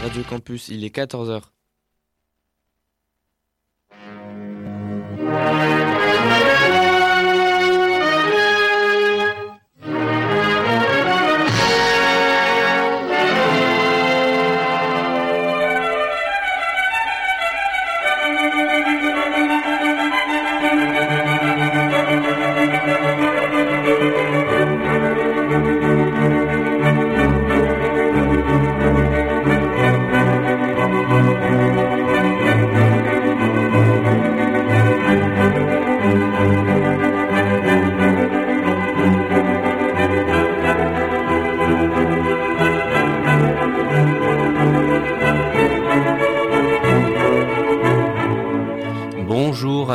Radio Campus, il est 14h.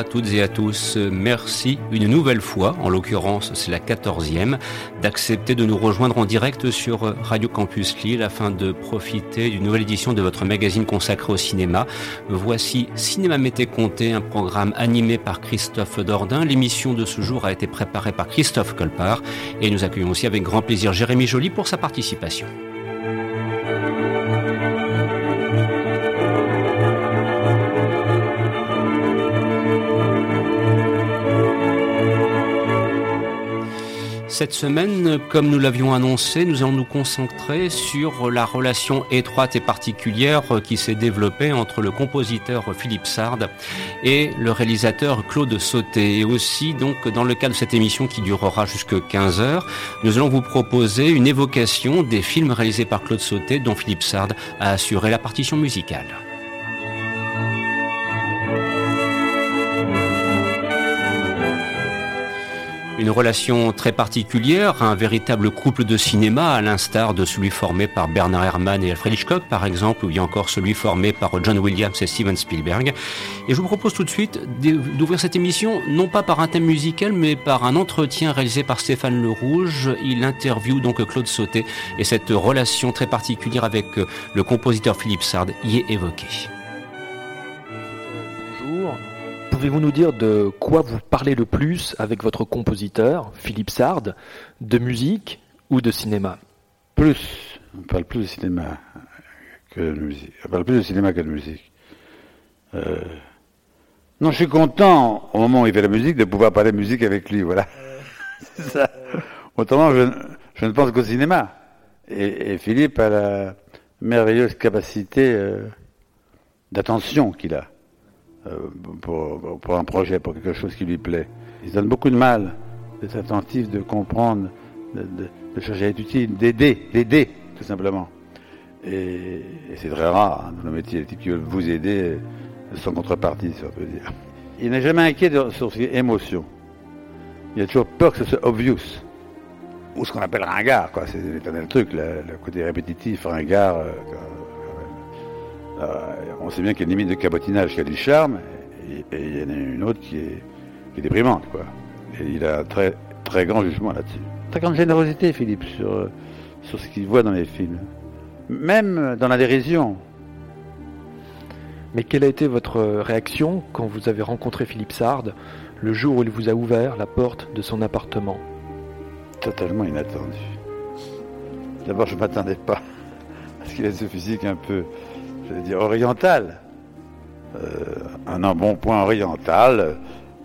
Toutes et à tous. Merci une nouvelle fois, en l'occurrence c'est la quatorzième, d'accepter de nous rejoindre en direct sur Radio Campus Lille afin de profiter d'une nouvelle édition de votre magazine consacré au cinéma. Voici Cinéma Mété Comté, un programme animé par Christophe Dordain. L'émission de ce jour a été préparée par Christophe Colpart et nous accueillons aussi avec grand plaisir Jérémy Joly pour sa participation. Cette semaine, comme nous l'avions annoncé, nous allons nous concentrer sur la relation étroite et particulière qui s'est développée entre le compositeur Philippe Sard et le réalisateur Claude Sauté. Et aussi, dans le cadre de cette émission qui durera jusque 15 heures, nous allons vous proposer une évocation des films réalisés par Claude Sauté dont Philippe Sard a assuré la partition musicale. Une relation très particulière, un véritable couple de cinéma, à l'instar de celui formé par Bernard Herrmann et Alfred Hitchcock, par exemple, ou bien encore celui formé par John Williams et Steven Spielberg. Et je vous propose tout de suite d'ouvrir cette émission, non pas par un thème musical, mais par un entretien réalisé par Stéphane Le Rouge. Il interviewe donc Claude Sauté, et cette relation très particulière avec le compositeur Philippe Sard y est évoquée. Pouvez-vous nous dire de quoi vous parlez le plus avec votre compositeur, Philippe Sard, de musique ou de cinéma? Plus. On parle plus de cinéma que de musique. On parle plus de cinéma que de musique. Euh, non, je suis content, au moment où il fait la musique, de pouvoir parler musique avec lui, voilà. C'est ça. Autrement, je, ne pense qu'au cinéma. Et, Philippe a la merveilleuse capacité euh, d'attention qu'il a. Euh, pour, un projet, pour quelque chose qui lui plaît. Il se donne beaucoup de mal d'être attentif, de comprendre, de, de, chercher à être utile, d'aider, d'aider, tout simplement. Et, c'est très rare hein, dans le métier, les types qui veulent vous aider sans contrepartie, si on peut dire. Il n'est jamais inquiet sur ses émotions. Il a toujours peur que ce soit obvious. Ou ce qu'on appelle ringard, quoi. C'est l'éternel truc, le, côté répétitif, ringard. Euh, euh, on sait bien qu'il y a une limite de cabotinage qui a du charme, et, il y en a une autre qui est, déprimante, quoi. Et il a un très, très grand jugement là-dessus. Très grande générosité, Philippe, sur, sur ce qu'il voit dans les films. Même dans la dérision. Mais quelle a été votre réaction quand vous avez rencontré Philippe Sard le jour où il vous a ouvert la porte de son appartement? Totalement inattendu. D'abord, je ne m'attendais pas à ce qu'il ait ce physique un peu je veux dire oriental. Euh, un embonpoint oriental,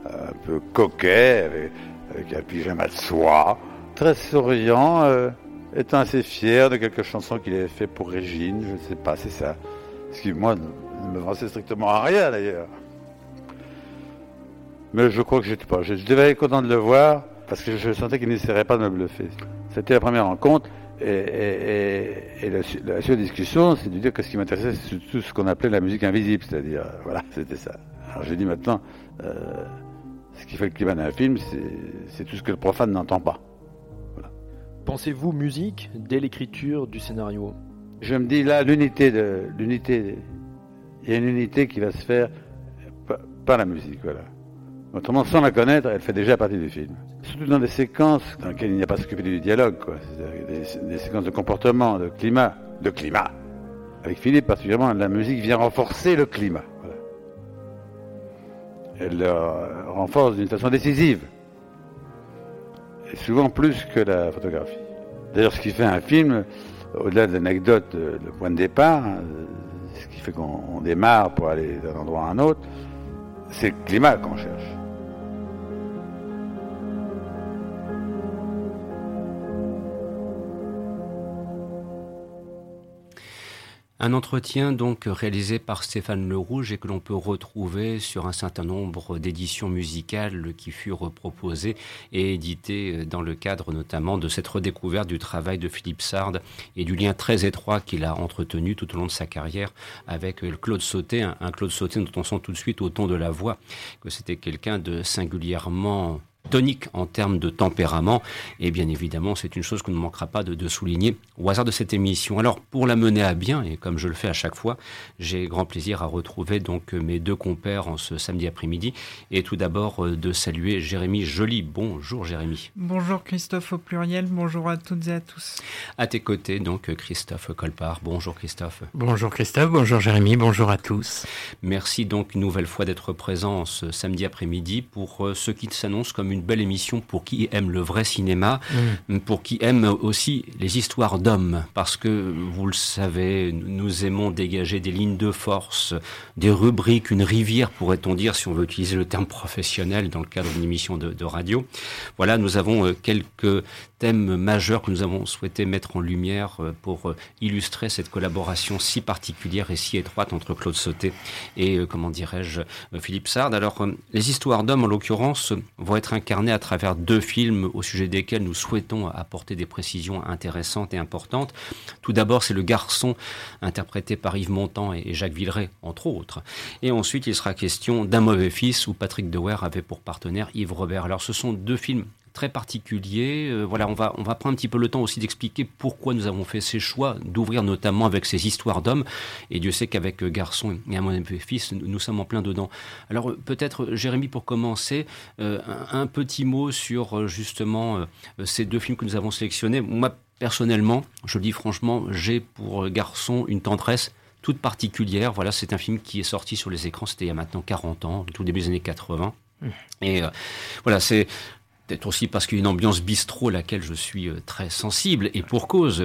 un peu coquet, avec, un pyjama de soie, très souriant, euh, étant assez fier de quelques chansons qu'il avait fait pour Régine, je ne sais pas, c'est ça. Ce qui, moi, ne me pensait strictement à rien d'ailleurs. Mais je crois que j'étais pas. Je devais être content de le voir parce que je sentais qu'il n'essaierait pas de me bluffer. C'était la première rencontre. Et, la, seule discussion, c'est de dire que ce qui m'intéressait, c'est tout ce qu'on appelait la musique invisible, c'est-à-dire, euh, voilà, c'était ça. Alors j'ai dit maintenant, euh, ce qui fait le climat d'un film, c'est tout ce que le profane n'entend pas. Pensez-vous musique dès l'écriture du scénario? Je me dis là, l'unité de l'unité, il y a une unité qui va se faire par la musique, voilà. Autrement, sans la connaître, elle fait déjà partie du film. Surtout dans des séquences dans lesquelles il n'y a pas s'occuper du dialogue, quoi. Des, des, séquences de comportement, de climat, de climat. Avec Philippe, particulièrement, la musique vient renforcer le climat. Voilà. Elle le renforce d'une façon décisive. Et souvent plus que la photographie. D'ailleurs, ce qui fait un film, au-delà de l'anecdote, le point de départ, ce qui fait qu'on démarre pour aller d'un endroit à un autre, c'est le climat qu'on cherche. Un entretien donc réalisé par Stéphane Le Rouge et que l'on peut retrouver sur un certain nombre d'éditions musicales qui furent proposées et éditées dans le cadre notamment de cette redécouverte du travail de Philippe Sard et du lien très étroit qu'il a entretenu tout au long de sa carrière avec Claude Sauté, un, Claude Sauté dont on sent tout de suite au ton de la voix que c'était quelqu'un de singulièrement tonique en termes de tempérament. Et bien évidemment, c'est une chose qu'on ne manquera pas de, souligner au hasard de cette émission. Alors, pour la mener à bien, et comme je le fais à chaque fois, j'ai grand plaisir à retrouver donc mes deux compères en ce samedi après-midi. Et tout d'abord, euh, de saluer Jérémy Joly. Bonjour Jérémy. Bonjour Christophe au pluriel. Bonjour à toutes et à tous. À tes côtés, donc Christophe Colpart. Bonjour Christophe. Bonjour Christophe. Bonjour Jérémy. Bonjour à tous. Merci donc une nouvelle fois d'être présent ce samedi après-midi pour euh, ce qui s'annonce comme une une belle émission pour qui aime le vrai cinéma, mm. pour qui aime aussi les histoires d'hommes, parce que vous le savez, nous aimons dégager des lignes de force, des rubriques, une rivière, pourrait-on dire, si on veut utiliser le terme professionnel dans le cadre d'une émission de, de radio. Voilà, nous avons euh, quelques thème majeur que nous avons souhaité mettre en lumière euh, pour euh, illustrer cette collaboration si particulière et si étroite entre Claude Sauté et, euh, comment dirais-je, Philippe Sard. Alors, les histoires d'hommes, en l'occurrence, vont être incarnées à travers deux films au sujet desquels nous souhaitons apporter des précisions intéressantes et importantes. Tout d'abord, c'est Le Garçon, interprété par Yves Montand et Jacques Villeray, entre autres. Et ensuite, il sera question d'Un mauvais fils, où Patrick Dewer avait pour partenaire Yves Robert. Alors, ce sont deux films très particulier. Euh, voilà, on va, on va prendre un petit peu le temps aussi d'expliquer pourquoi nous avons fait ces choix, d'ouvrir notamment avec ces histoires d'hommes. Et Dieu sait qu'avec euh, Garçon et à mon fils, nous, sommes en plein dedans. Alors euh, peut-être, Jérémy, pour commencer, un, petit mot sur justement ces deux films que nous avons sélectionnés. Moi, personnellement, je le dis franchement, j'ai pour Garçon une tendresse toute particulière. Voilà, c'est un film qui est sorti sur les écrans, c'était il y a maintenant 40 ans, tout début des années 80. Mmh. Et voilà, c'est peut-être aussi parce qu'il y a une ambiance bistrot à laquelle je suis euh, très sensible, et pour cause,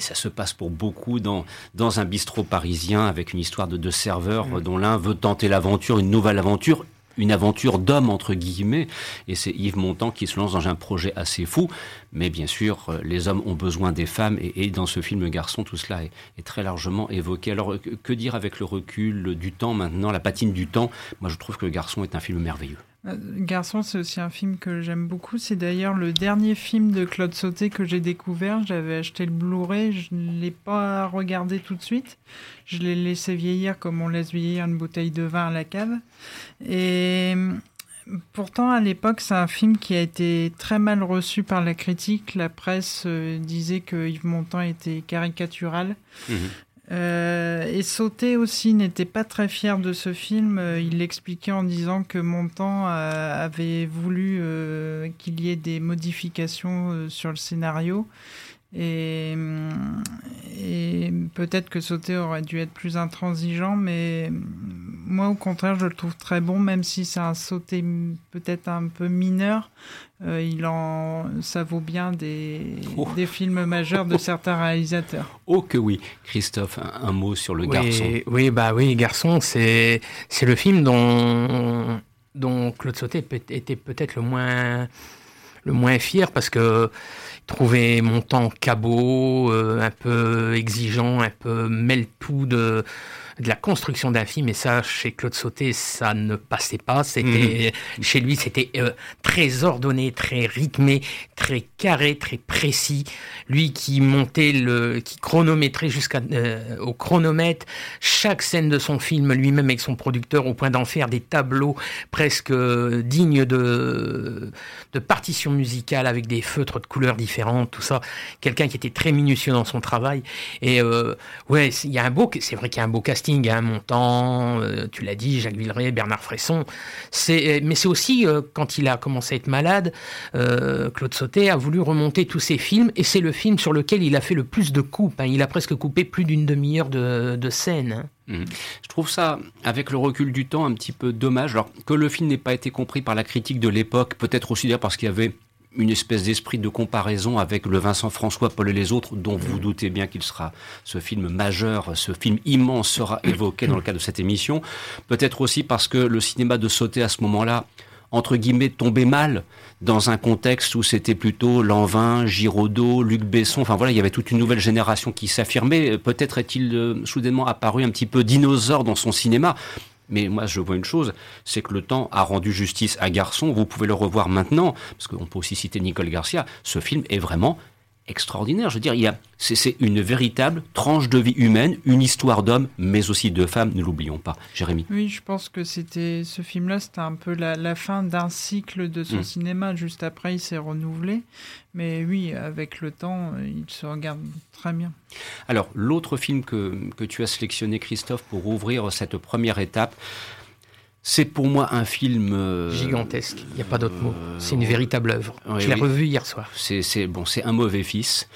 ça se passe pour beaucoup dans, dans un bistrot parisien avec une histoire de deux serveurs mm. dont l'un veut tenter l'aventure, une nouvelle aventure, une aventure d'homme entre guillemets, et c'est Yves Montand qui se lance dans un projet assez fou, mais bien sûr, euh, les hommes ont besoin des femmes, et, dans ce film Garçon, tout cela est, est, très largement évoqué. Alors, que dire avec le recul du temps maintenant, la patine du temps? Moi, je trouve que Garçon est un film merveilleux. Euh, Garçon, c'est aussi un film que j'aime beaucoup. C'est d'ailleurs le dernier film de Claude Sauté que j'ai découvert. J'avais acheté le Blu-ray, je ne l'ai pas regardé tout de suite. Je l'ai laissé vieillir comme on laisse vieillir une bouteille de vin à la cave. Et pourtant, à l'époque, c'est un film qui a été très mal reçu par la critique. La presse euh, disait que Yves Montand était caricatural. Mmh. Euh, et Sauté aussi n'était pas très fier de ce film. Euh, il l'expliquait en disant que Montand euh, avait voulu qu'il y ait des modifications sur le scénario. Et, et peut-être que Sauté aurait dû être plus intransigeant, mais moi au contraire je le trouve très bon, même si c'est un Sauté peut-être un peu mineur. Euh, il en, ça vaut bien des, oh. des films majeurs de certains réalisateurs. Oh que oui, Christophe, un, mot sur le garçon. Oui, bah oui, garçon, c'est c'est le film dont dont Claude Sauté était peut-être le moins le moins fier parce que trouver mon temps cabot, euh, un peu exigeant, un peu mêle-tout de de la construction d'un film, et ça, chez Claude Sauté, ça ne passait pas. C'était mhm. Chez lui, c'était euh, très ordonné, très rythmé, très carré, très précis. Lui qui montait le, qui chronométrait jusqu'au euh, chronomètre chaque scène de son film, lui-même avec son producteur, au point d'en faire des tableaux presque euh, dignes de, de partitions musicales avec des feutres de couleurs différentes, tout ça. Quelqu'un qui était très minutieux dans son travail. Et ouais, il y a un beau, c'est vrai qu'il y a un beau casting casting, un montant, euh, tu l'as dit, Jacques Villeray, Bernard Fresson. Euh, mais c'est aussi, euh, quand il a commencé à être malade, Claude Sautet a voulu remonter tous ses films, et c'est le film sur lequel il a fait le plus de coupes. Hein. Il a presque coupé plus d'une demi-heure de, de scènes. Hein. Mmh. Je trouve ça, avec le recul du temps, un petit peu dommage. Alors que le film n'ait pas été compris par la critique de l'époque, peut-être aussi d'ailleurs parce qu'il y avait une espèce d'esprit de comparaison avec le Vincent François, Paul et les autres, dont vous doutez bien qu'il sera, ce film majeur, ce film immense sera évoqué dans le cadre de cette émission. Peut-être aussi parce que le cinéma de sauter à ce moment-là, entre guillemets, tombait mal dans un contexte où c'était plutôt Lanvin, Giraudot, Luc Besson, enfin voilà, il y avait toute une nouvelle génération qui s'affirmait. Peut-être est-il euh, soudainement apparu un petit peu dinosaure dans son cinéma. Mais moi, je vois une chose, c'est que le temps a rendu justice à Garçon. Vous pouvez le revoir maintenant, parce qu'on peut aussi citer Nicole Garcia. Ce film est vraiment extraordinaire. Je veux dire, il y a, c'est, une véritable tranche de vie humaine, une histoire d'homme, mais aussi de femmes, ne l'oublions pas. Jérémy. Oui, je pense que c'était ce film-là, c'était un peu la, fin d'un cycle de son mm. cinéma. Juste après, il s'est renouvelé. Mais oui, avec le temps, il se regarde très bien. Alors, l'autre film que, que tu as sélectionné, Christophe, pour ouvrir cette première étape, c'est pour moi un film euh, gigantesque. Il n'y a pas d'autre mot. C'est une véritable œuvre. Je l'ai revu hier soir. C'est bon, c'est un mauvais fils.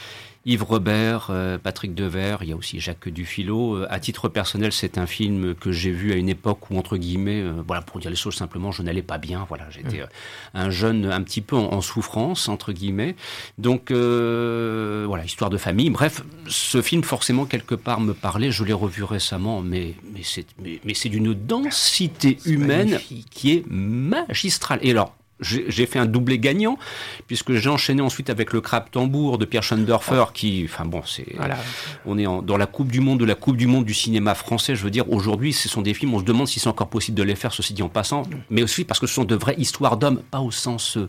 Yves Robert, euh, Patrick Devers, il y a aussi Jacques Dufilo. Euh, à titre personnel, c'est un film que j'ai vu à une époque où, entre guillemets, euh, voilà, pour dire les choses simplement, je n'allais pas bien. Voilà, j'étais mmh. un jeune un petit peu en, souffrance, entre guillemets. Donc, voilà, histoire de famille. Bref, ce film, forcément, quelque part, me parlait. Je l'ai revu récemment, mais, mais c'est mais, mais d'une densité humaine qui est magistrale. Et alors, j'ai fait un doublé gagnant puisque j'ai enchaîné ensuite avec le crabe tambour de Pierre Schoendorfer qui enfin bon c'est on est dans la coupe du monde de la coupe du monde du cinéma français je veux dire aujourd'hui ce sont des films on se demande si c'est encore possible de les faire ceci dit en passant mais aussi parce que ce sont de vraies histoires d'hommes pas au sens euh,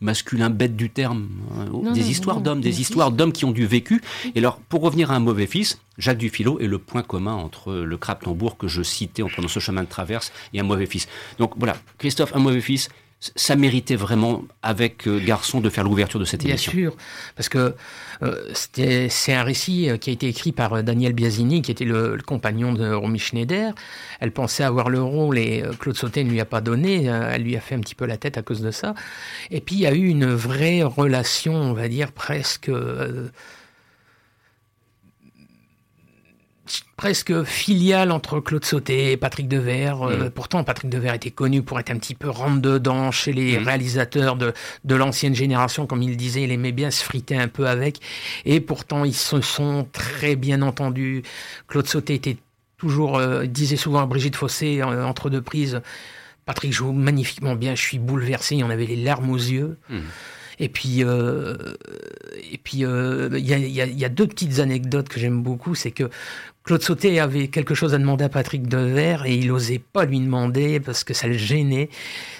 masculin bête du terme hein, des histoires d'hommes des histoires d'hommes qui ont du vécu. Et alors pour revenir à un mauvais fils Jacques Dufilo est le point commun entre le crabe tambour que je citais en prenant ce chemin de traverse et un mauvais fils. Donc voilà Christophe un mauvais fils ça méritait vraiment, avec euh, Garçon, de faire l'ouverture de cette émission. Bien sûr, parce que euh, c'est un récit euh, qui a été écrit par Daniel Biasini, qui était le, compagnon de Romy Schneider. Elle pensait avoir le rôle et Claude Sautet ne lui a pas donné. elle lui a fait un petit peu la tête à cause de ça. Et puis il y a eu une vraie relation, on va dire, presque presque filiale entre Claude Sauté et Patrick Devers. Euh, mm. pourtant, Patrick Devers était connu pour être un petit peu rentre-dedans chez les mm. réalisateurs de, de l'ancienne génération, comme il disait, il aimait bien se friter un peu avec. Et pourtant, ils se sont très bien entendus. Claude Sauté était toujours, euh, disait souvent à Brigitte Fossé, euh, entre deux prises, Patrick joue magnifiquement bien, je suis bouleversé, il y en avait les larmes aux yeux. Mm. Et puis, et puis, il y, a, y, a, deux petites anecdotes que j'aime beaucoup, c'est que Claude Sauté avait quelque chose à demander à Patrick Devers et il n'osait pas lui demander parce que ça le gênait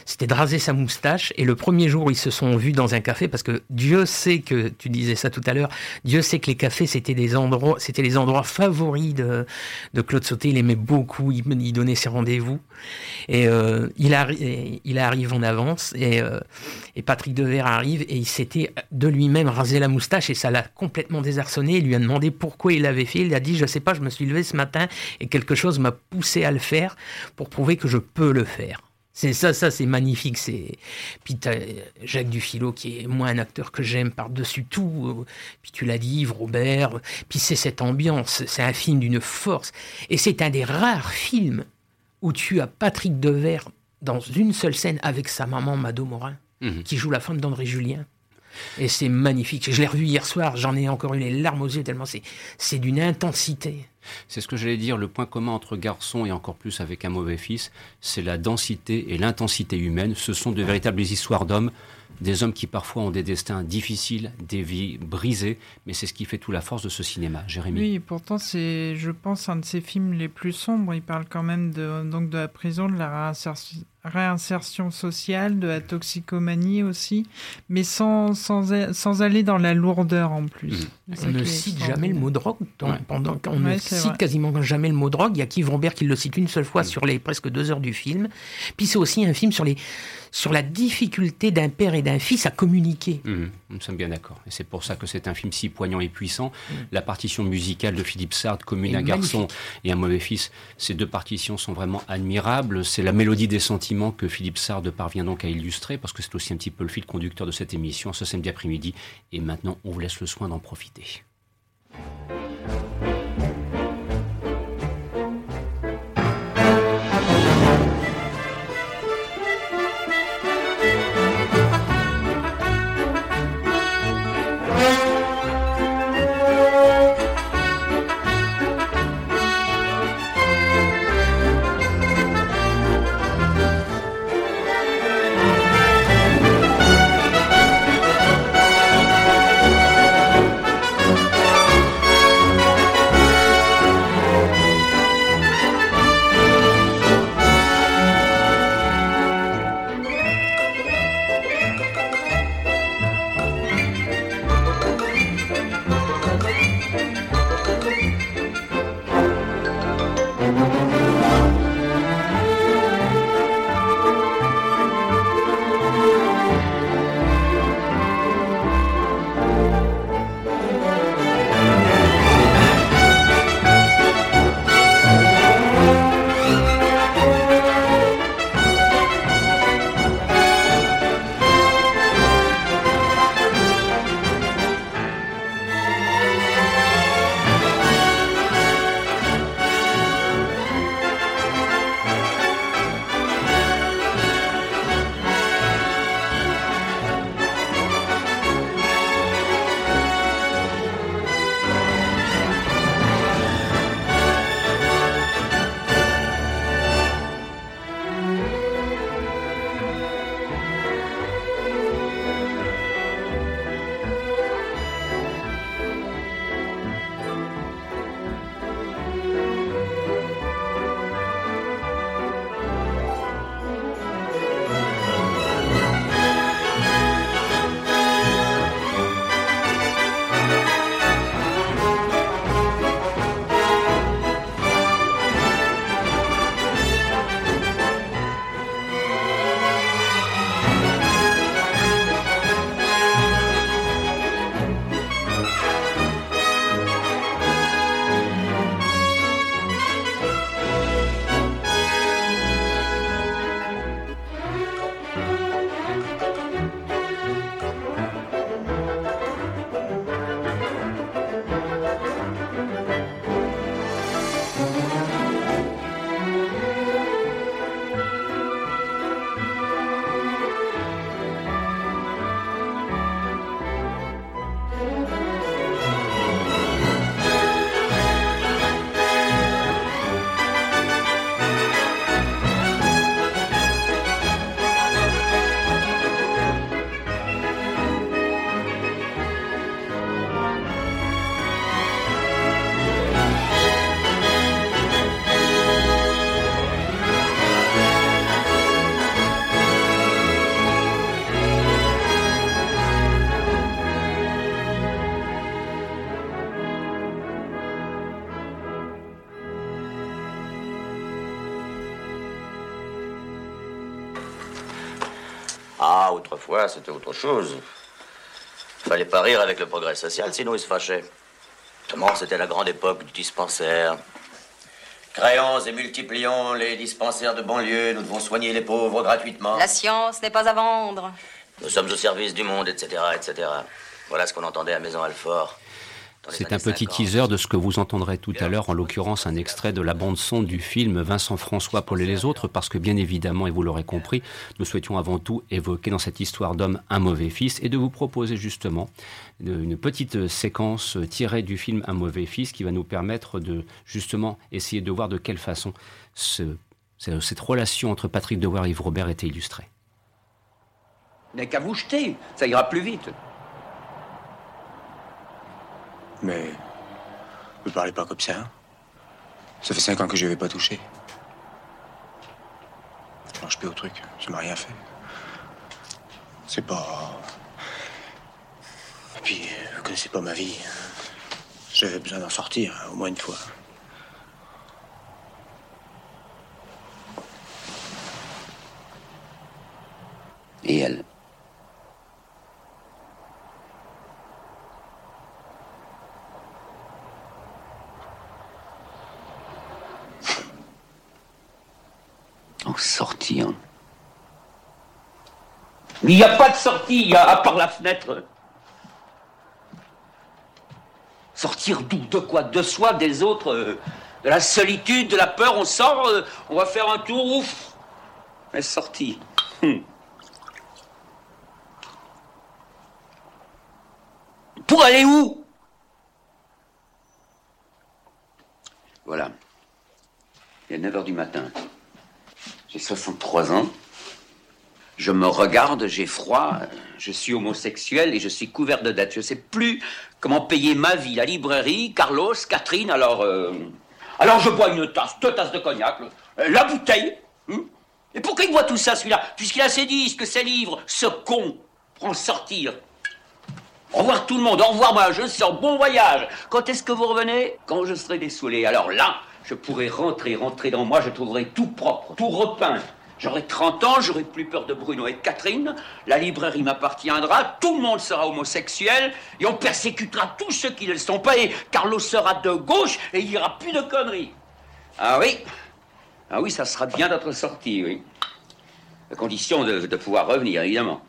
c'était de raser sa moustache. Et le premier jour, ils se sont vus dans un café parce que Dieu sait que, tu disais ça tout à l'heure, Dieu sait que les cafés, c'était des endroits, c'était les endroits favoris de, de Claude Sauté. Il aimait beaucoup, il, il donnait ses rendez-vous. Et euh, il, arrive, il arrive en avance et, euh, et Patrick Devers arrive et il s'était de lui-même rasé la moustache et ça l'a complètement désarçonné. Il lui a demandé pourquoi il l'avait fait. Il a dit, je sais pas, je me suis levé ce matin et quelque chose m'a poussé à le faire pour prouver que je peux le faire. C'est ça, ça c'est magnifique. C'est puis as Jacques Dufilo qui est moi un acteur que j'aime par dessus tout. Puis tu l'as dit, Yves Robert. Puis c'est cette ambiance. C'est un film d'une force et c'est un des rares films où tu as Patrick Devers dans une seule scène avec sa maman Mado Morin mhm. qui joue la femme d'André Julien. Et c'est magnifique. Je l'ai revu hier soir, j'en ai encore eu les larmes aux yeux tellement c'est d'une intensité. C'est ce que j'allais dire, le point commun entre garçons et encore plus avec un mauvais fils, c'est la densité et l'intensité humaine. Ce sont de véritables histoires d'hommes, des hommes qui parfois ont des destins difficiles, des vies brisées, mais c'est ce qui fait toute la force de ce cinéma. Jérémy. Oui, pourtant c'est, je pense, un de ses films les plus sombres. Il parle quand même de, donc de la prison, de la réinsertion réinsertion sociale, de la toxicomanie aussi, mais sans, sans, sans aller dans la lourdeur en plus. Mmh. On ne cite jamais le mot drogue. Pendant qu'on ne cite quasiment jamais le mot drogue. Il y a Yves Robert qui le cite une seule fois mmh. sur les presque deux heures du film. Puis c'est aussi un film sur les sur la difficulté d'un père et d'un fils à communiquer. Mmh, nous sommes bien d'accord. Et c'est pour ça que c'est un film si poignant et puissant. La partition musicale de Philippe Sard, Commune, un garçon et un mauvais fils, ces deux partitions sont vraiment admirables. C'est la mélodie des sentiments que Philippe Sard parvient donc à illustrer, parce que c'est aussi un petit peu le fil conducteur de cette émission ce samedi après-midi. Et maintenant, on vous laisse le soin d'en profiter. C'était autre chose. Fallait pas rire avec le progrès social, sinon il se fâchait. Comment c'était la grande époque du dispensaire. Créons et multiplions les dispensaires de banlieue, nous devons soigner les pauvres gratuitement. La science n'est pas à vendre. Nous sommes au service du monde, etc., etc. Voilà ce qu'on entendait à Maison Alfort. C'est un petit teaser de ce que vous entendrez tout à l'heure, en l'occurrence un extrait de la bande-son du film Vincent François Paul et les autres, parce que bien évidemment, et vous l'aurez compris, nous souhaitions avant tout évoquer dans cette histoire d'homme un mauvais fils et de vous proposer justement une petite séquence tirée du film Un mauvais fils qui va nous permettre de justement essayer de voir de quelle façon cette relation entre Patrick Dewar et Yves Robert était illustrée. N'est qu'à vous jeter, ça ira plus vite. Mais. Vous parlez pas comme ça. Hein ça fait cinq ans que je vais pas touché. Je mange plus au truc. Ça m'a rien fait. C'est pas. Et puis, vous connaissez pas ma vie. J'avais besoin d'en sortir, hein, au moins une fois. Et elle sortir. Il n'y a pas de sortie, à part la fenêtre. Sortir d'où De quoi De soi, des autres euh, De la solitude, de la peur On sort, euh, on va faire un tour, ouf Elle est sortie. Hum. Pour aller où? Voilà. Il est 9 h du matin. J'ai 63 ans. Je me regarde, j'ai froid, je suis homosexuel et je suis couvert de dettes. Je ne sais plus comment payer ma vie, la librairie, Carlos, Catherine, alors... Euh, alors je bois une tasse, deux tasses de cognac, euh, la bouteille. Hein. et pourquoi il boit tout ça, celui-là? Puisqu'il a ses disques, ses livres, ce con, pour en sortir. Au revoir tout le monde, au revoir moi, je sors, bon voyage. Quand est-ce que vous revenez? Quand je serai dessoulé. Alors là, je pourrais rentrer, rentrer dans moi, je trouverai tout propre, tout repeint. J'aurai 30 ans, j'aurai plus peur de Bruno et de Catherine, la librairie m'appartiendra, tout le monde sera homosexuel, et on persécutera tous ceux qui ne le sont pas, et Carlos sera de gauche, et il n'y aura plus de conneries. Ah oui, ah oui, ça sera bien d'être sorti, oui. À condition de pouvoir revenir, évidemment.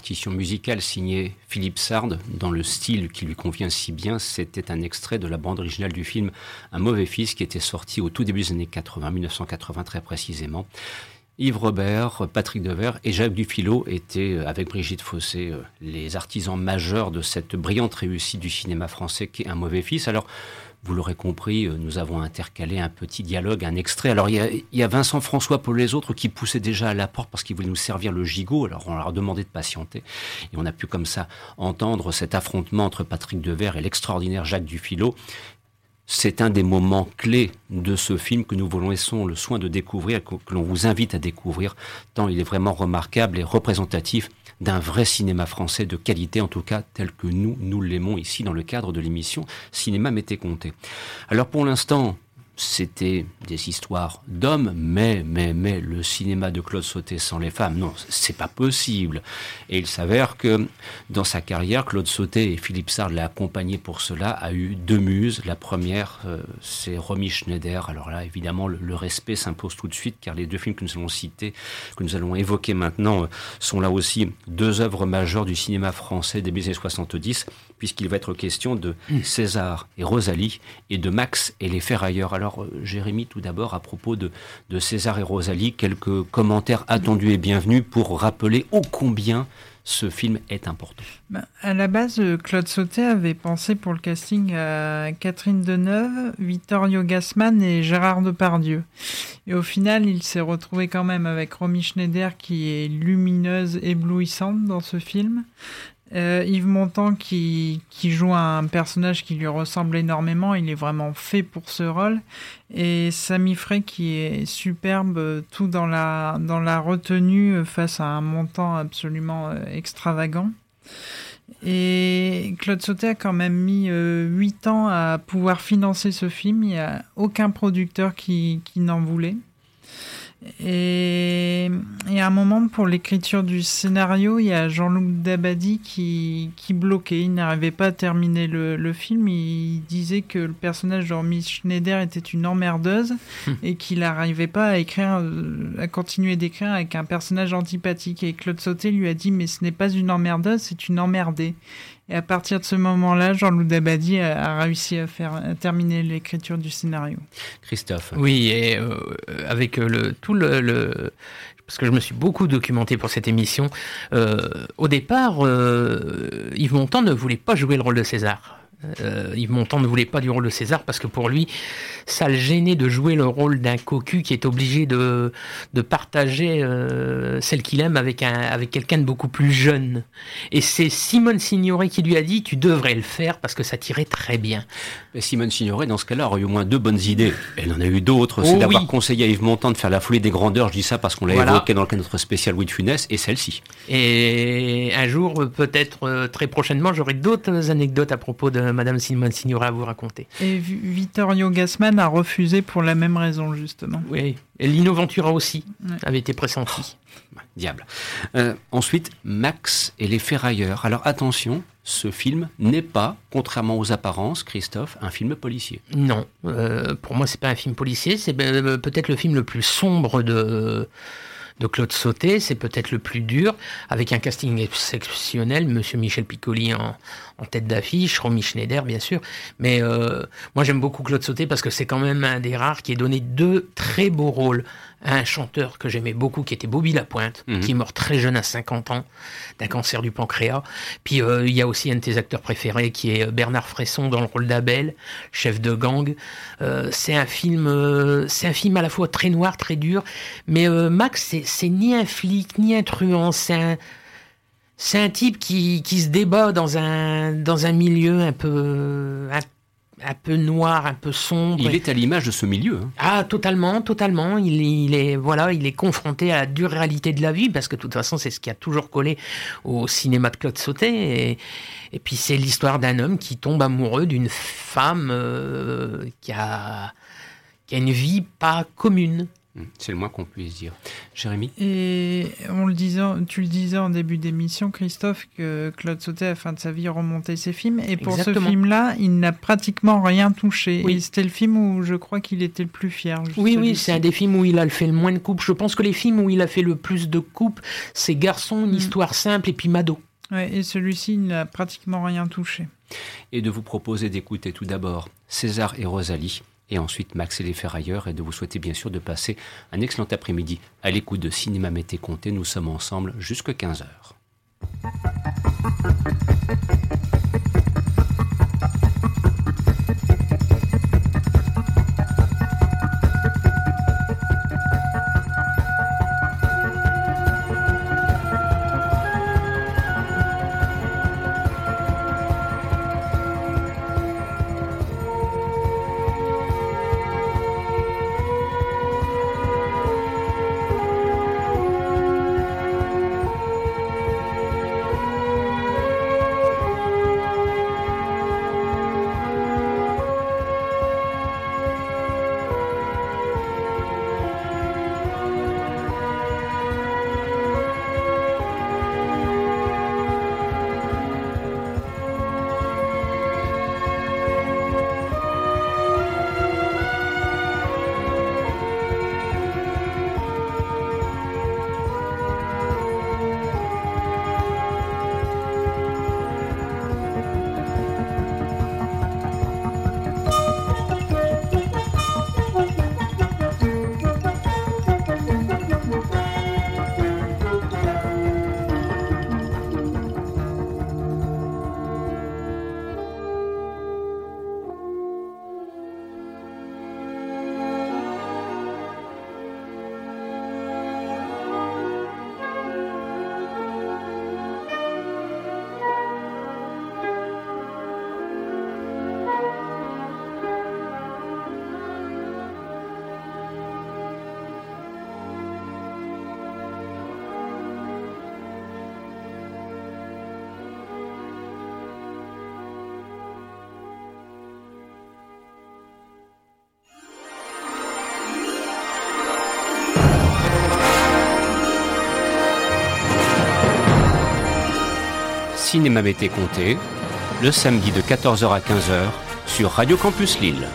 Partition musicale signée Philippe Sard dans le style qui lui convient si bien. C'était un extrait de la bande originale du film Un mauvais fils qui était sorti au tout début des années 80, 1980 très précisément. Yves Robert, Patrick Devers et Jacques Dufilo étaient, euh, avec Brigitte Fossé, euh, les artisans majeurs de cette brillante réussite du cinéma français qui est Un mauvais fils. Alors, vous l'aurez compris, euh, nous avons intercalé un petit dialogue, un extrait. Alors, il y a, Vincent François pour les autres qui poussaient déjà à la porte parce qu'ils voulaient nous servir le gigot. Alors, on leur a demandé de patienter. Et on a pu comme ça entendre cet affrontement entre Patrick Devers et l'extraordinaire Jacques Dufilo. C'est un des moments clés de ce film que nous vous laissons le soin de découvrir, que, l'on vous invite à découvrir, tant il est vraiment remarquable et représentatif d'un vrai cinéma français de qualité, en tout cas tel que nous, nous l'aimons ici dans le cadre de l'émission Cinéma Mété Comté. Alors pour l'instant, c'était des histoires d'hommes, mais, mais, mais le cinéma de Claude Sauté sans les femmes, non, c'est pas possible. Et il s'avère que dans sa carrière, Claude Sauté et Philippe Sard l'a accompagné pour cela, a eu deux muses. La première, euh, c'est Romy Schneider. Alors là, évidemment, le, respect s'impose tout de suite, car les deux films que nous allons citer, que nous allons évoquer maintenant, euh, sont là aussi deux œuvres majeures du cinéma français des années 70, puisqu'il va être question de mmh. César et Rosalie, et de Max et les Ferrailleurs. Alors, alors, euh, Jérémy, tout d'abord, à propos de, César et Rosalie, quelques commentaires attendus et bienvenus pour rappeler ô combien ce film est important. Ben, à la base, euh, Claude Sauté avait pensé pour le casting à Catherine Deneuve, Vittorio Gassman et Gérard Depardieu. Et au final, il s'est retrouvé quand même avec Romy Schneider qui est lumineuse, éblouissante dans ce film. Euh, Yves Montand qui, qui, joue un personnage qui lui ressemble énormément, il est vraiment fait pour ce rôle. Et Sami Frey qui est superbe tout dans la, dans la retenue face à un montant absolument euh, extravagant. Et Claude Sauté a quand même mis euh, 8 ans à pouvoir financer ce film. Il n'y a aucun producteur qui n'en voulait. Et, à un moment, pour l'écriture du scénario, il y a Jean-Luc Dabadi qui, qui bloquait. Il n'arrivait pas à terminer le, le, film. Il disait que le personnage de Romy Schneider était une emmerdeuse et qu'il n'arrivait pas à écrire, à continuer d'écrire avec un personnage antipathique. Et Claude Sauté lui a dit Mais ce n'est pas une emmerdeuse, c'est une emmerdée. Et à partir de ce moment-là, Jean-Loup Dabadi a, réussi à faire terminer l'écriture du scénario. Christophe. Oui, et euh, avec euh, le, tout le, parce que je me suis beaucoup documenté pour cette émission. Euh, au départ, Yves Montand ne voulait pas jouer le rôle de César. Euh, Yves Montand ne voulait pas du rôle de César parce que pour lui, ça le gênait de jouer le rôle d'un cocu qui est obligé de, de partager euh, celle qu'il aime avec, un, avec quelqu'un de beaucoup plus jeune. Et c'est Simone Signoret qui lui a dit Tu devrais le faire parce que ça tirait très bien. Mais Simone Signoret, dans ce cas-là, aurait eu au moins deux bonnes idées. Elle en a eu d'autres. c'est oh d'avoir conseillé à Yves Montand de faire la foulée des grandeurs. Je dis ça parce qu'on l'a évoqué dans le cadre de notre spécial Louis de Funès et celle-ci. Et un jour, peut-être euh, très prochainement, j'aurai d'autres anecdotes à propos de Madame Simone Signoret à vous raconter. Et Vittorio Gassman a refusé pour la même raison, justement. Oui, et Lino Ventura aussi avait été pressenti. Oh, diable. Euh, ensuite, Max et les ferrailleurs. Alors attention, ce film n'est pas, contrairement aux apparences, Christophe, un film policier. Non, euh, pour moi, c'est pas un film policier. C'est euh, peut-être le film le plus sombre de de Claude Sauté, c'est peut-être le plus dur, avec un casting exceptionnel, Monsieur Michel Piccoli en, tête d'affiche, Romy Schneider bien sûr, mais euh, moi j'aime beaucoup Claude Sauté parce que c'est quand même un des rares qui ait donné deux très beaux rôles un chanteur que j'aimais beaucoup qui était Bobby Lapointe, mhm. qui est mort très jeune à 50 ans d'un cancer du pancréas. Puis euh, il y a aussi un de tes acteurs préférés qui est Bernard Fresson dans le rôle d'Abel, chef de gang. Euh, c'est un film, euh, c'est un film à la fois très noir, très dur, mais Max c'est ni un flic ni un truand, c'est un c'est un type qui, qui se débat dans un dans un milieu un peu un un peu noir, un peu sombre. Il est à l'image de ce milieu. Hein. Ah, totalement, totalement. Il, est, voilà, il est confronté à la dure réalité de la vie, parce que de toute façon, c'est ce qui a toujours collé au cinéma de Claude Sauté. Et, puis, c'est l'histoire d'un homme qui tombe amoureux d'une femme euh, qui, a, qui a une vie pas commune c'est le moins qu'on puisse dire. Jérémy? Et on le disait, tu le disais en début d'émission, Christophe, que Claude Sautet, à la fin de sa vie, remontait ses films. Et pour ce film-là, il n'a pratiquement rien touché. Et c'était le film où je crois qu'il était le plus fier. Oui, oui, c'est un des films où il a fait le moins de coupes. Je pense que les films où il a fait le plus de coupes, c'est Garçon, une mm. histoire simple et puis Mado. Ouais, et celui-ci, il n'a pratiquement rien touché. Et de vous proposer d'écouter tout d'abord César et Rosalie et ensuite Max et les Ferrailleurs, et de vous souhaiter bien sûr de passer un excellent après-midi à l'écoute de Cinéma Mété Comté. Nous sommes ensemble jusqu'à 15h. Cinéma Mété Comté, le samedi de 14h à 15h sur Radio Campus Lille.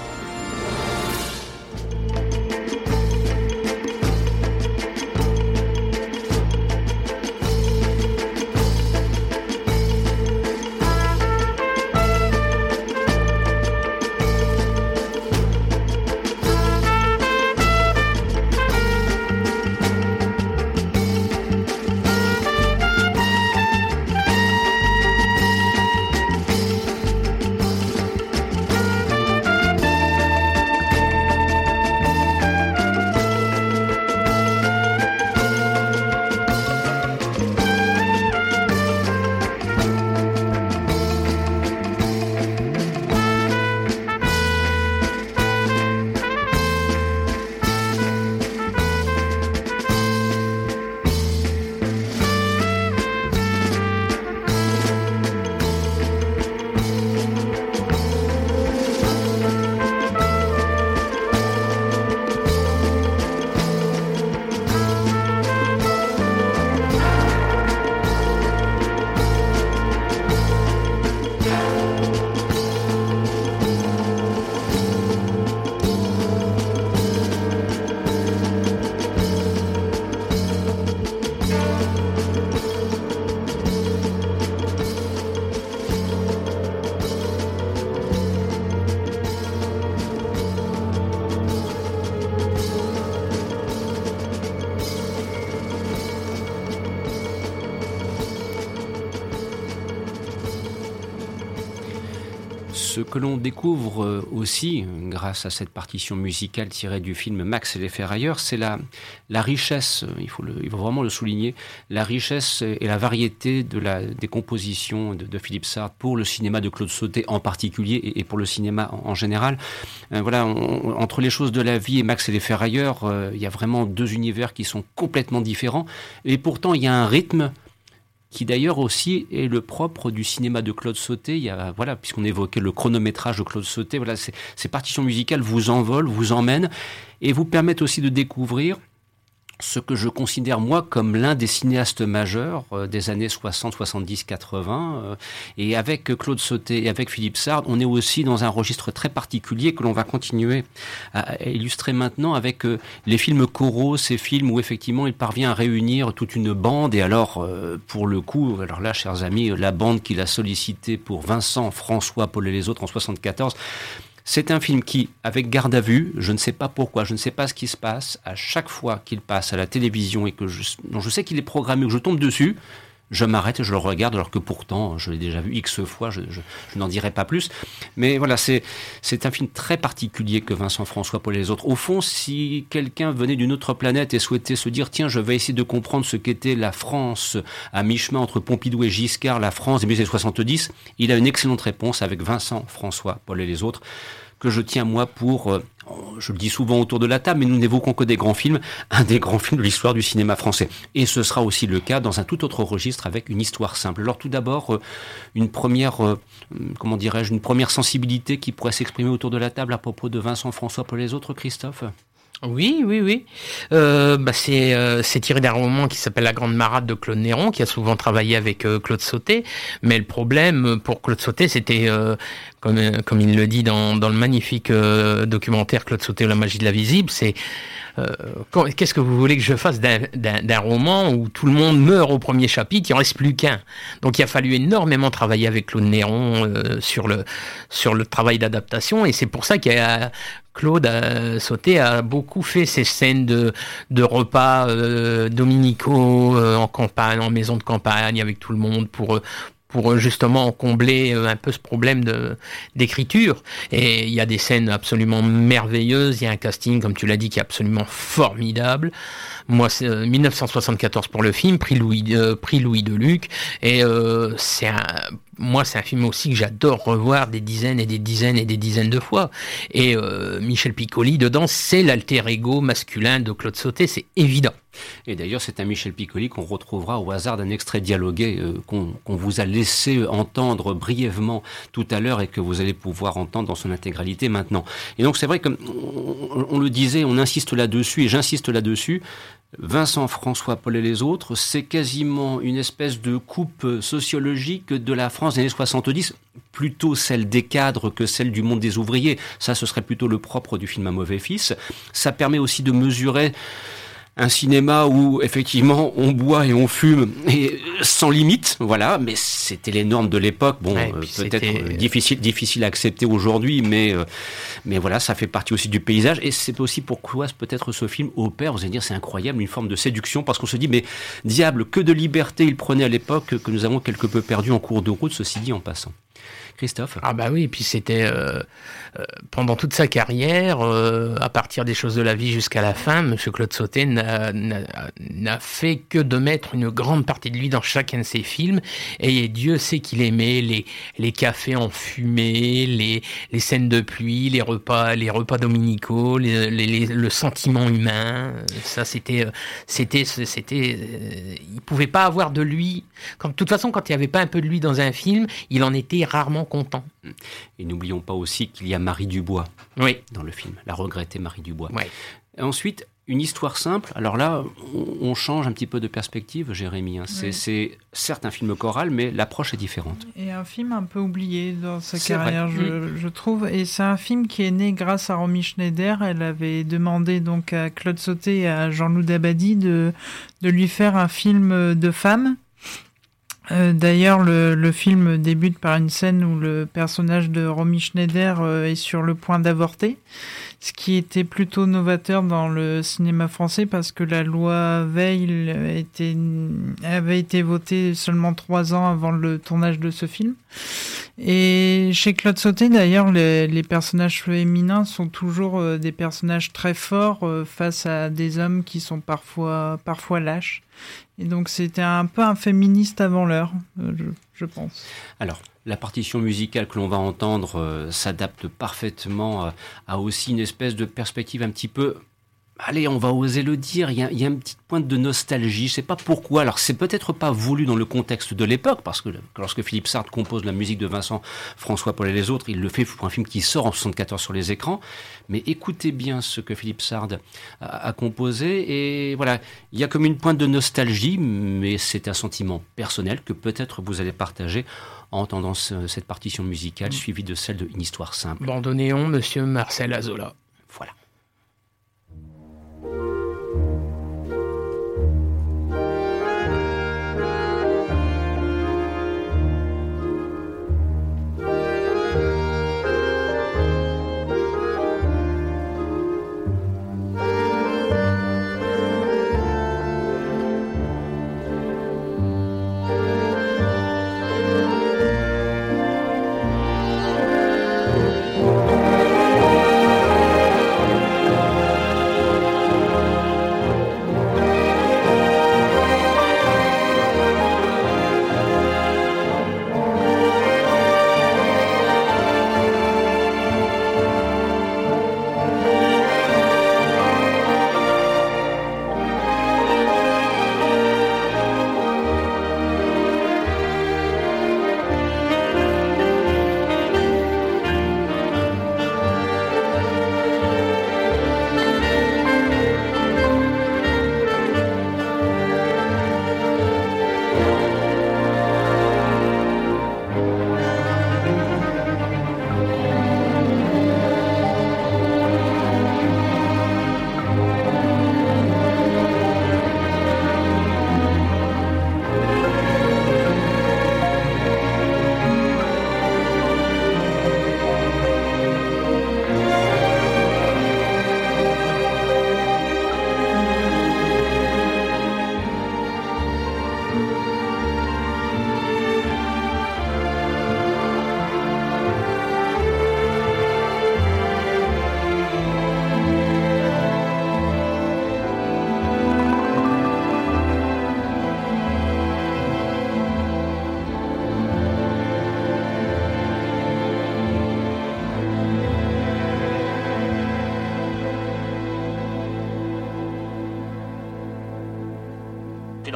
Que l'on découvre euh, aussi, grâce à cette partition musicale tirée du film Max et les ferrailleurs, c'est la, la richesse, il faut, vraiment le souligner, la richesse et la variété de la, des compositions de, Philippe Sartre pour le cinéma de Claude Sauté en particulier et, pour le cinéma en, général. Euh, voilà, entre les choses de la vie et Max et les ferrailleurs, euh, il y a vraiment deux univers qui sont complètement différents et pourtant il y a un rythme qui d'ailleurs aussi est le propre du cinéma de Claude Sauté. Il y a, voilà, puisqu'on évoquait le chronométrage de Claude Sauté, voilà, ces partitions musicales vous envolent, vous emmènent et vous permettent aussi de découvrir ce que je considère moi comme l'un des cinéastes majeurs euh, des années 60, 70, 80. et avec Claude Sauté et avec Philippe Sard, on est aussi dans un registre très particulier que l'on va continuer à, illustrer maintenant avec euh, les films choraux, ces films où effectivement il parvient à réunir toute une bande. Et alors, euh, pour le coup, alors là, chers amis, la bande qu'il a sollicité pour Vincent, François, Paul et les autres en 74, c'est un film qui, avec garde à vue, je ne sais pas pourquoi, je ne sais pas ce qui se passe, à chaque fois qu'il passe à la télévision et que je, dont je sais qu'il est programmé, que je tombe dessus, je m'arrête et je le regarde, alors que pourtant, je l'ai déjà vu X fois, je, n'en dirai pas plus. Mais voilà, c'est, un film très particulier que Vincent François et les autres. Au fond, si quelqu'un venait d'une autre planète et souhaitait se dire, tiens, je vais essayer de comprendre ce qu'était la France à mi-chemin entre Pompidou et Giscard, la France des années 70, il a une excellente réponse avec Vincent François Paul et les autres je tiens moi pour, euh, je le dis souvent autour de la table, mais nous n'évoquons que des grands films, un des grands films de l'histoire du cinéma français. Et ce sera aussi le cas dans un tout autre registre avec une histoire simple. Alors tout d'abord, euh, une première, euh, comment dirais-je, une première sensibilité qui pourrait s'exprimer autour de la table à propos de Vincent François pour les autres, Christophe? Oui, oui, oui. Euh, bah c'est tiré d'un roman qui s'appelle La Grande Marade de Claude Néron, qui a souvent travaillé avec Claude Sauté. Mais le problème pour Claude Sauté, c'était comme, il le dit dans, dans le magnifique euh, documentaire Claude Sauté La magie de la visible, c'est euh, qu'est-ce que vous voulez que je fasse d'un roman où tout le monde meurt au premier chapitre, il en reste plus qu'un? Donc il a fallu énormément travailler avec Claude Néron euh, sur le sur le travail d'adaptation et c'est pour ça qu'il a Claude a, Sauté a beaucoup fait ces scènes de, de repas dominicaux en campagne, en maison de campagne avec tout le monde pour pour euh, justement combler euh, un peu ce problème de d'écriture. Et il y a des scènes absolument merveilleuses, il y a un casting, comme tu l'as dit, qui est absolument formidable. Moi, c'est 1974 euh, pour le film, prix Louis, euh, prix Louis Deluc, et euh, c'est un, moi, c'est un film aussi que j'adore revoir des dizaines et des dizaines et des dizaines de fois. Et Michel Piccoli, dedans, c'est l'alter ego masculin de Claude Sauté, c'est évident. Et d'ailleurs, c'est un Michel Piccoli qu'on retrouvera au hasard d'un extrait dialogué qu'on vous a laissé entendre brièvement tout à l'heure et que vous allez pouvoir entendre dans son intégralité maintenant. Et donc, c'est vrai, comme on le disait, on insiste là-dessus et j'insiste là-dessus. Vincent François Paul et les autres, c'est quasiment une espèce de coupe sociologique de la France des années 70, plutôt celle des cadres que celle du monde des ouvriers. Ça, ce serait plutôt le propre du film Un mauvais fils. Ça permet aussi de mesurer un cinéma où effectivement on boit et on fume et sans limite, voilà. Mais c'était les normes de l'époque. Bon, euh, peut-être euh, difficile, difficile à accepter aujourd'hui, mais euh, mais voilà, ça fait partie aussi du paysage et c'est aussi pourquoi peut-être ce film opère. Vous allez dire c'est incroyable, une forme de séduction parce qu'on se dit mais diable que de liberté il prenait à l'époque que nous avons quelque peu perdu en cours de route. Ceci dit en passant. Christophe. Ah bah oui, et puis c'était euh, euh, pendant toute sa carrière, euh, à partir des choses de la vie jusqu'à la fin, Monsieur Claude Sauté n'a fait que de mettre une grande partie de lui dans chacun de ses films. Et Dieu sait qu'il aimait les, les cafés en fumée, les, les scènes de pluie, les repas, les repas dominicaux, le sentiment humain. Ça, c'était, c'était, c'était, il pouvait pas avoir de lui. De toute façon, quand il n'y avait pas un peu de lui dans un film, il en était rarement content. Et n'oublions pas aussi qu'il y a Marie Dubois oui. dans le film, la regrettée Marie Dubois. ensuite, une histoire simple. Alors là, on change un petit peu de perspective, Jérémy. Hein. C'est certes un film choral, mais l'approche est différente. Et un film un peu oublié dans sa carrière, mm. je, trouve. Et c'est un film qui est né grâce à Romy Schneider. Elle avait demandé donc à Claude Sauté et à Jean-Loup Dabadi de, de lui faire un film de femme. Euh, d'ailleurs, le, le, film débute par une scène où le personnage de Romy Schneider euh, est sur le point d'avorter, ce qui était plutôt novateur dans le cinéma français parce que la loi Veil était, avait été votée seulement trois ans avant le tournage de ce film. Et chez Claude Sauté, d'ailleurs, les, les, personnages féminins sont toujours euh, des personnages très forts face à des hommes qui sont parfois, parfois lâches. Et donc c'était un peu un féministe avant l'heure, euh, je, pense. Alors, la partition musicale que l'on va entendre euh, s'adapte parfaitement euh, à aussi une espèce de perspective un petit peu allez, on va oser le dire, il y a, il y a une petite pointe de nostalgie. Je sais pas pourquoi. Alors, c'est peut-être pas voulu dans le contexte de l'époque, parce que lorsque Philippe Sartre compose la musique de Vincent François Paul et les autres, il le fait pour un film qui sort en 74 sur les écrans. Mais écoutez bien ce que Philippe Sartre a, a composé. Et voilà, il y a comme une pointe de nostalgie, mais c'est un sentiment personnel que peut-être vous allez partager en entendant ce- cette partition musicale suivie de celle de Une histoire simple. Bandonéon, monsieur Marcel Azola.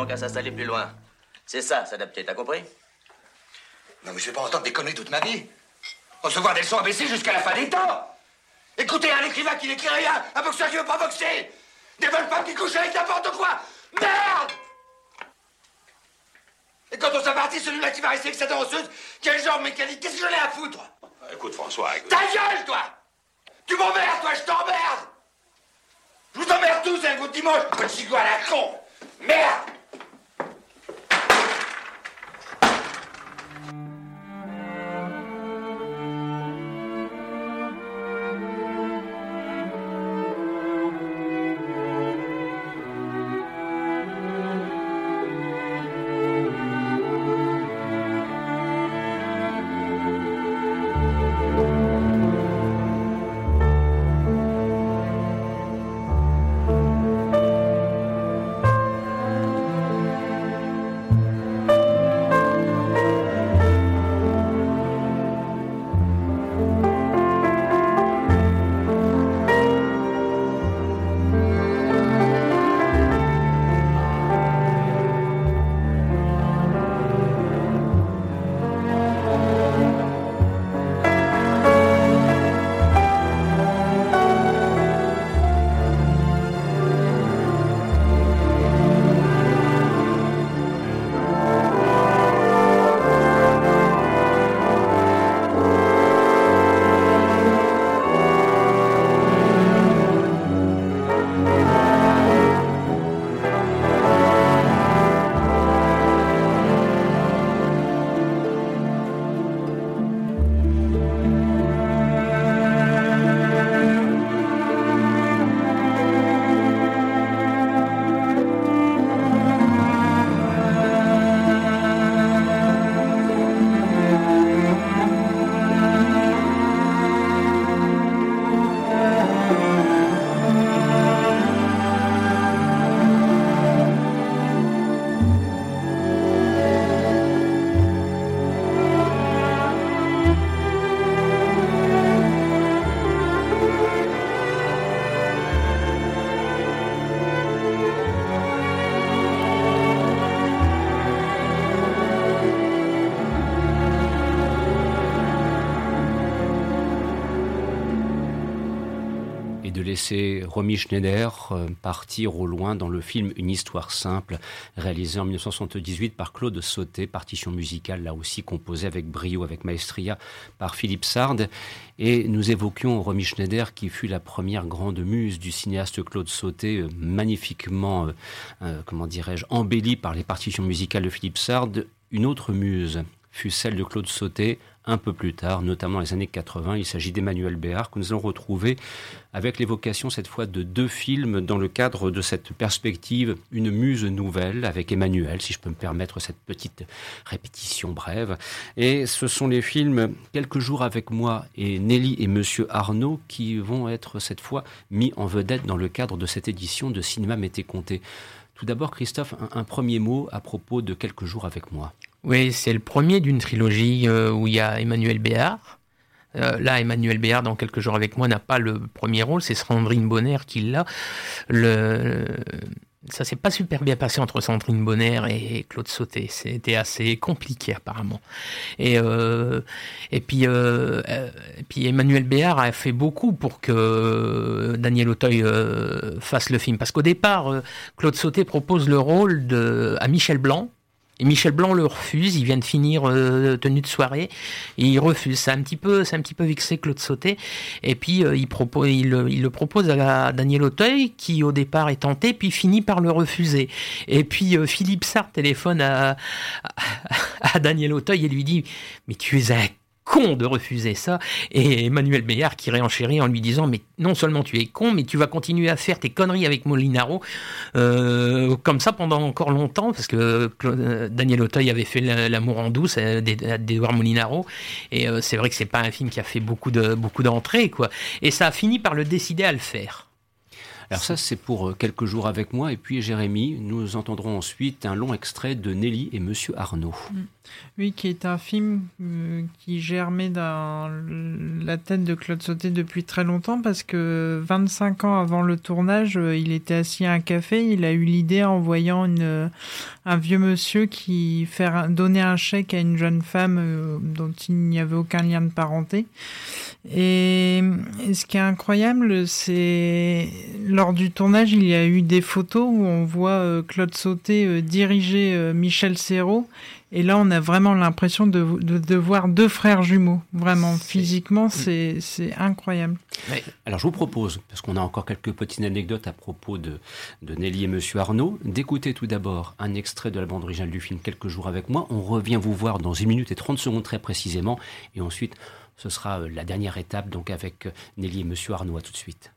Voilà. Puis donc à s'installer plus loin. C'est ça, s'adapter, t'as compris? Non, mais je vais pas entendre des conneries toute ma vie. Recevoir des leçons ABC jusqu'à la fin des temps. Écoutez un écrivain qui n'écrit rien, un boxeur qui veut pas boxer. Des bonnes femmes qui couchent avec n'importe quoi. Merde Et quand on s'est parti, celui-là qui va rester avec sa danseuse, quel genre mécanique? Qu'est-ce que j'en ai à foutre? Écoute, François, écoute. Ta gueule, toi Tu m'emmerdes, toi, je t'emmerde Je vous emmerde tous avec votre dimanche, votre chico à la con Merde de laisser Romy Schneider euh, partir au loin dans le film Une histoire simple, réalisé en 1978 par Claude Sauté, partition musicale là aussi composée avec brio, avec maestria par Philippe Sard. Et nous évoquions Romy Schneider qui fut la première grande muse du cinéaste Claude Sauté, euh, magnifiquement, euh, comment dirais-je, embellie par les partitions musicales de Philippe Sard. Une autre muse fut celle de Claude Sauté, un peu plus tard, notamment les années 80. Il s'agit d'Emmanuel Béard, que nous allons retrouver avec l'évocation cette fois de deux films dans le cadre de cette perspective, une muse nouvelle avec Emmanuel, si je peux me permettre cette petite répétition brève. Et ce sont les films Quelques jours avec moi et Nelly et Monsieur Arnaud qui vont être cette fois mis en vedette dans le cadre de cette édition de Cinéma Mété Comté. Tout d'abord, Christophe, un, premier mot à propos de Quelques jours avec moi. Oui, c'est le premier d'une trilogie euh, où il y a Emmanuel Béard. Euh, là, Emmanuel Béard, dans quelques jours avec moi, n'a pas le premier rôle, c'est Sandrine Bonner qui l'a. Le... Ça s'est pas super bien passé entre Sandrine Bonner et Claude Sauté. C'était assez compliqué apparemment. Et euh, euh, puis Emmanuel Béard a fait beaucoup pour que Daniel Auteuil euh, fasse le film parce qu'au départ Claude Sauté propose le rôle de à Michel Blanc et Michel Blanc le refuse, il vient de finir euh, tenue de soirée, il refuse. C'est un petit peu, c'est un petit peu vexé Claude Sauté. Et puis euh, il, propose, il, le propose à Daniel Auteuil, qui au départ est tenté, puis finit par le refuser. Et puis euh, Philippe Sartre téléphone à, Daniel Auteuil et lui dit Mais tu es un con de refuser ça. Et Emmanuel Meillard qui réenchérit en lui disant mais non seulement tu es con, mais tu vas continuer à faire tes conneries avec Molinaro euh, comme ça pendant encore longtemps parce que Claude, Daniel Auteuil avait fait l'amour en douce d'Edouard Molinaro et euh, c'est vrai que c'est pas un film qui a fait beaucoup de beaucoup d'entrées quoi. Et ça a fini par le décider à le faire. Alors ça, c'est pour quelques jours avec moi. Et puis Jérémy, nous entendrons ensuite un long extrait de Nelly et Monsieur Arnaud. Oui, qui est un film euh, qui germait dans la tête de Claude Sauté depuis très longtemps parce que 25 ans avant le tournage, euh, il était assis à un café. Il a eu l'idée en voyant une, un vieux monsieur qui faire donner un chèque à une jeune femme euh, dont il n'y avait aucun lien de parenté. Et, ce qui est incroyable, c'est lors du tournage, il y a eu des photos où on voit euh, Claude Sauté euh, diriger Michel Serrault. Et là, on a vraiment l'impression de, de, de, voir deux frères jumeaux. Vraiment, physiquement, c'est incroyable. Ouais. Alors, je vous propose, parce qu'on a encore quelques petites anecdotes à propos de, de Nelly et Monsieur Arnaud, d'écouter tout d'abord un extrait de la bande originale du film Quelques jours avec moi. On revient vous voir dans une minute et 30 secondes très précisément. Et ensuite, ce sera la dernière étape, donc avec Nelly et Monsieur Arnaud. À tout de suite.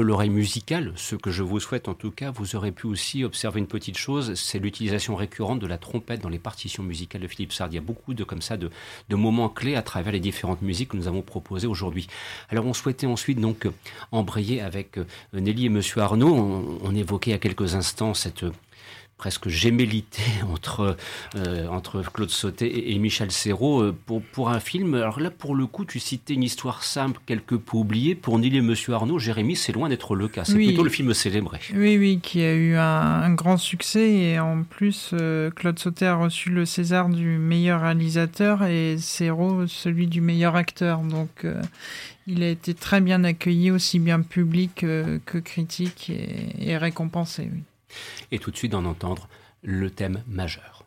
L'oreille musicale, ce que je vous souhaite en tout cas, vous aurez pu aussi observer une petite chose, c'est l'utilisation récurrente de la trompette dans les partitions musicales de Philippe Sard. Il y a beaucoup de comme ça de, moments clés à travers les différentes musiques que nous avons proposées aujourd'hui. Alors on souhaitait ensuite donc embrayer avec Nelly et Monsieur Arnaud. On évoquait à quelques instants cette presque gémellité entre, euh, entre Claude Sauté et, Michel Serrault euh, pour, pour un film. Alors là, pour le coup, tu citais une histoire simple, quelque peu oubliée. Pour Nil et Monsieur Arnaud, Jérémy, c'est loin d'être le cas. C'est plutôt le film célébré. Oui, oui, qui a eu un, grand succès. Et en plus, euh, Claude Sauté a reçu le César du meilleur réalisateur et Serrault celui du meilleur acteur. Donc, il a été très bien accueilli, aussi bien public que critique, et, et récompensé. Oui et tout de suite d'en entendre le thème majeur.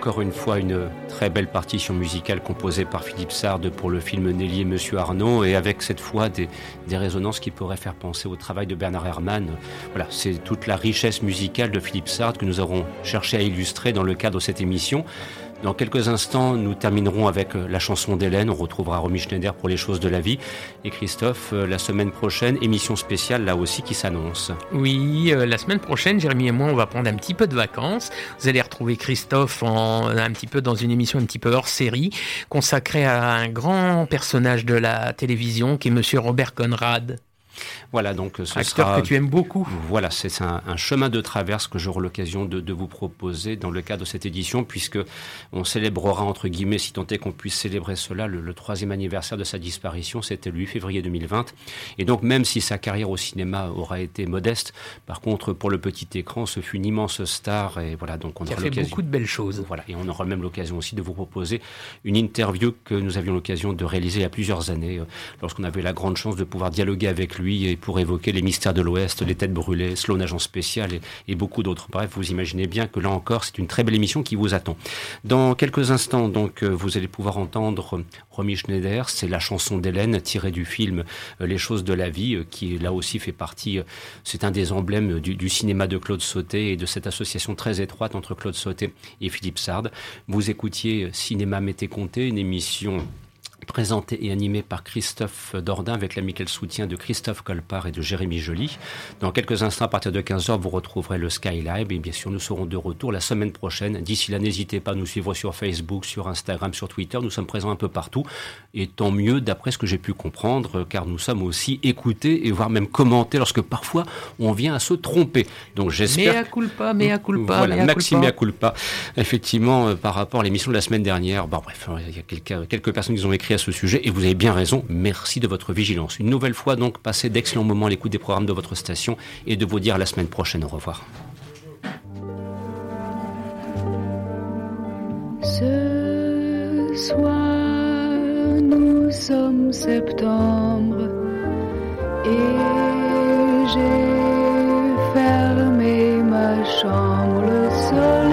Encore une fois une très belle partition musicale composée par Philippe Sard pour le film Nelly Monsieur Arnaud et avec cette fois des, des résonances qui pourraient faire penser au travail de Bernard Herrmann. Voilà, c'est toute la richesse musicale de Philippe Sard que nous avons cherché à illustrer dans le cadre de cette émission. Dans quelques instants, nous terminerons avec euh, la chanson d'Hélène. On retrouvera Romy Schneider pour les choses de la vie. Et Christophe, euh, la semaine prochaine, émission spéciale là aussi qui s'annonce. Oui, euh, la semaine prochaine, Jérémy et moi, on va prendre un petit peu de vacances. Vous allez retrouver Christophe en, un petit peu dans une émission un petit peu hors série, consacrée à un grand personnage de la télévision qui est Monsieur Robert Conrad. Voilà, donc ce Acteur sera... que tu aimes beaucoup. Voilà, c'est un, un, chemin de traverse que j'aurai l'occasion de, de, vous proposer dans le cadre de cette édition, puisque on célébrera, entre guillemets, si tant est qu'on puisse célébrer cela, le, le, troisième anniversaire de sa disparition, c'était le 8 février 2020. Et donc, même si sa carrière au cinéma aura été modeste, par contre, pour le petit écran, ce fut une immense star, et voilà, donc on aura a fait l'occasion... beaucoup de belles choses. Voilà, et on aura même l'occasion aussi de vous proposer une interview que nous avions l'occasion de réaliser il y a plusieurs années, euh, lorsqu'on avait la grande chance de pouvoir dialoguer avec lui et pour évoquer les mystères de l'Ouest, les têtes brûlées, Sloan agent spécial et, beaucoup d'autres. Bref, vous imaginez bien que là encore, c'est une très belle émission qui vous attend. Dans quelques instants, donc, vous allez pouvoir entendre Romy Schneider, c'est la chanson d'Hélène tirée du film Les choses de la vie, qui là aussi fait partie, c'est un des emblèmes du, du, cinéma de Claude Sauté et de cette association très étroite entre Claude Sauté et Philippe Sard. Vous écoutiez Cinéma Mété Comté, une émission présenté et animé par Christophe Dordain avec l'amical soutien de Christophe Colpart et de Jérémy Joly. Dans quelques instants, à partir de 15h, vous retrouverez le Skylab et bien sûr, nous serons de retour la semaine prochaine. D'ici là, n'hésitez pas à nous suivre sur Facebook, sur Instagram, sur Twitter. Nous sommes présents un peu partout et tant mieux d'après ce que j'ai pu comprendre car nous sommes aussi écoutés et voire même commentés lorsque parfois on vient à se tromper. Donc j'espère... Mea culpa, mea culpa, Voilà, mea maxime culpa. culpa. Effectivement, euh, par rapport à l'émission de la semaine dernière, bon bref, il y a quelques, quelques personnes qui ont écrit à ce sujet et vous avez bien raison. Merci de votre vigilance. Une nouvelle fois, donc, passez d'excellents moments à l'écoute des programmes de votre station et de vous dire à la semaine prochaine. Au revoir. Ce soir, nous sommes septembre et j'ai fermé ma chambre.